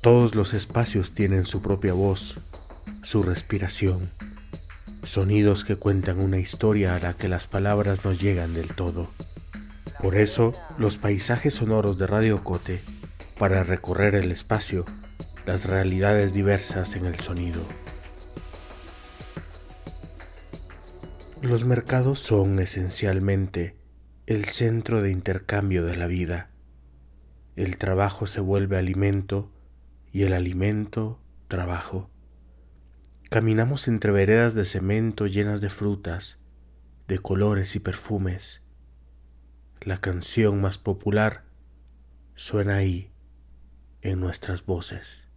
Todos los espacios tienen su propia voz, su respiración, sonidos que cuentan una historia a la que las palabras no llegan del todo. Por eso, los paisajes sonoros de Radio Cote, para recorrer el espacio, las realidades diversas en el sonido. Los mercados son esencialmente el centro de intercambio de la vida. El trabajo se vuelve alimento y el alimento trabajo. Caminamos entre veredas de cemento llenas de frutas, de colores y perfumes. La canción más popular suena ahí, en nuestras voces.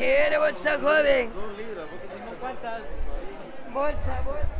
Bolsa, joven? Bolsa, bolsa.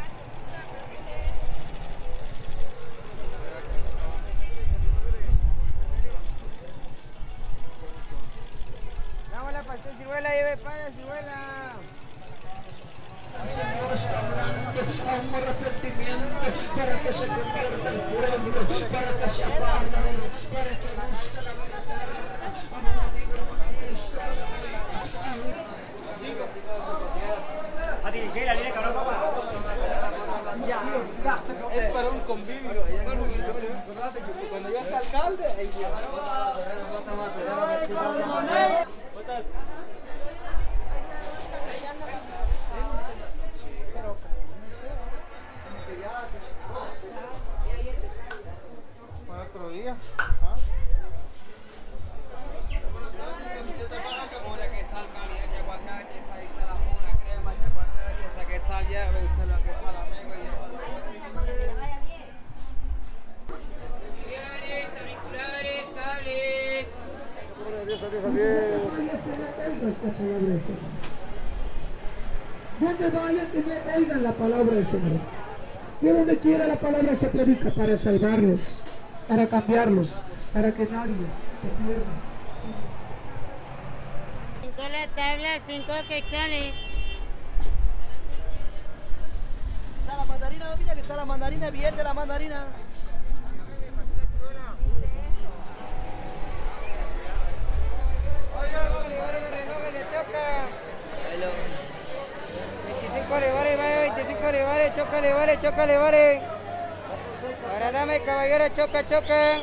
la pastel ciruela, lleve para ciruela. El Señor está hablando a un arrepentimiento para que se convierta el pueblo, para que se aparta de él, para que busque la vida eterna. Amado amigo, hermano Cristo, Es para un convivio. Cuando ya es alcalde, otro día. Donde vayan que me oigan la palabra del Señor. De donde quiera la palabra se predica para salvarlos, para cambiarlos, para que nadie se pierda. Cinco la tabla, cinco quetzales. Está la mandarina, mira que está la mandarina, bien de la mandarina. Hello. 25 olivares, vaya 25 olivares, choca olivares, choca olivares. Ahora dame caballero, choca, choca.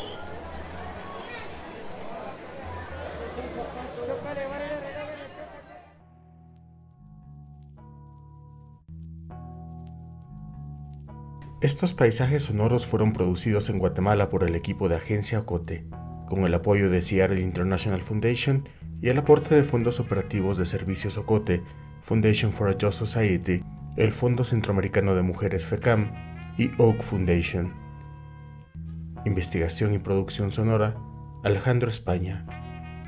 Estos paisajes sonoros fueron producidos en Guatemala por el equipo de Agencia Ocote, con el apoyo de Seattle International Foundation y el aporte de fondos operativos de Servicios Ocote, Foundation for a Just Society, el Fondo Centroamericano de Mujeres FECAM y Oak Foundation. Investigación y producción sonora, Alejandro España.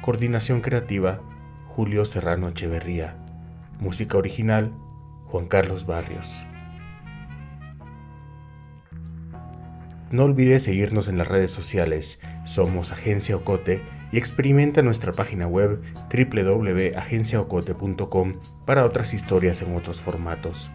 Coordinación creativa, Julio Serrano Echeverría. Música original, Juan Carlos Barrios. No olvides seguirnos en las redes sociales. Somos Agencia Ocote y experimenta nuestra página web www.agenciaocote.com para otras historias en otros formatos.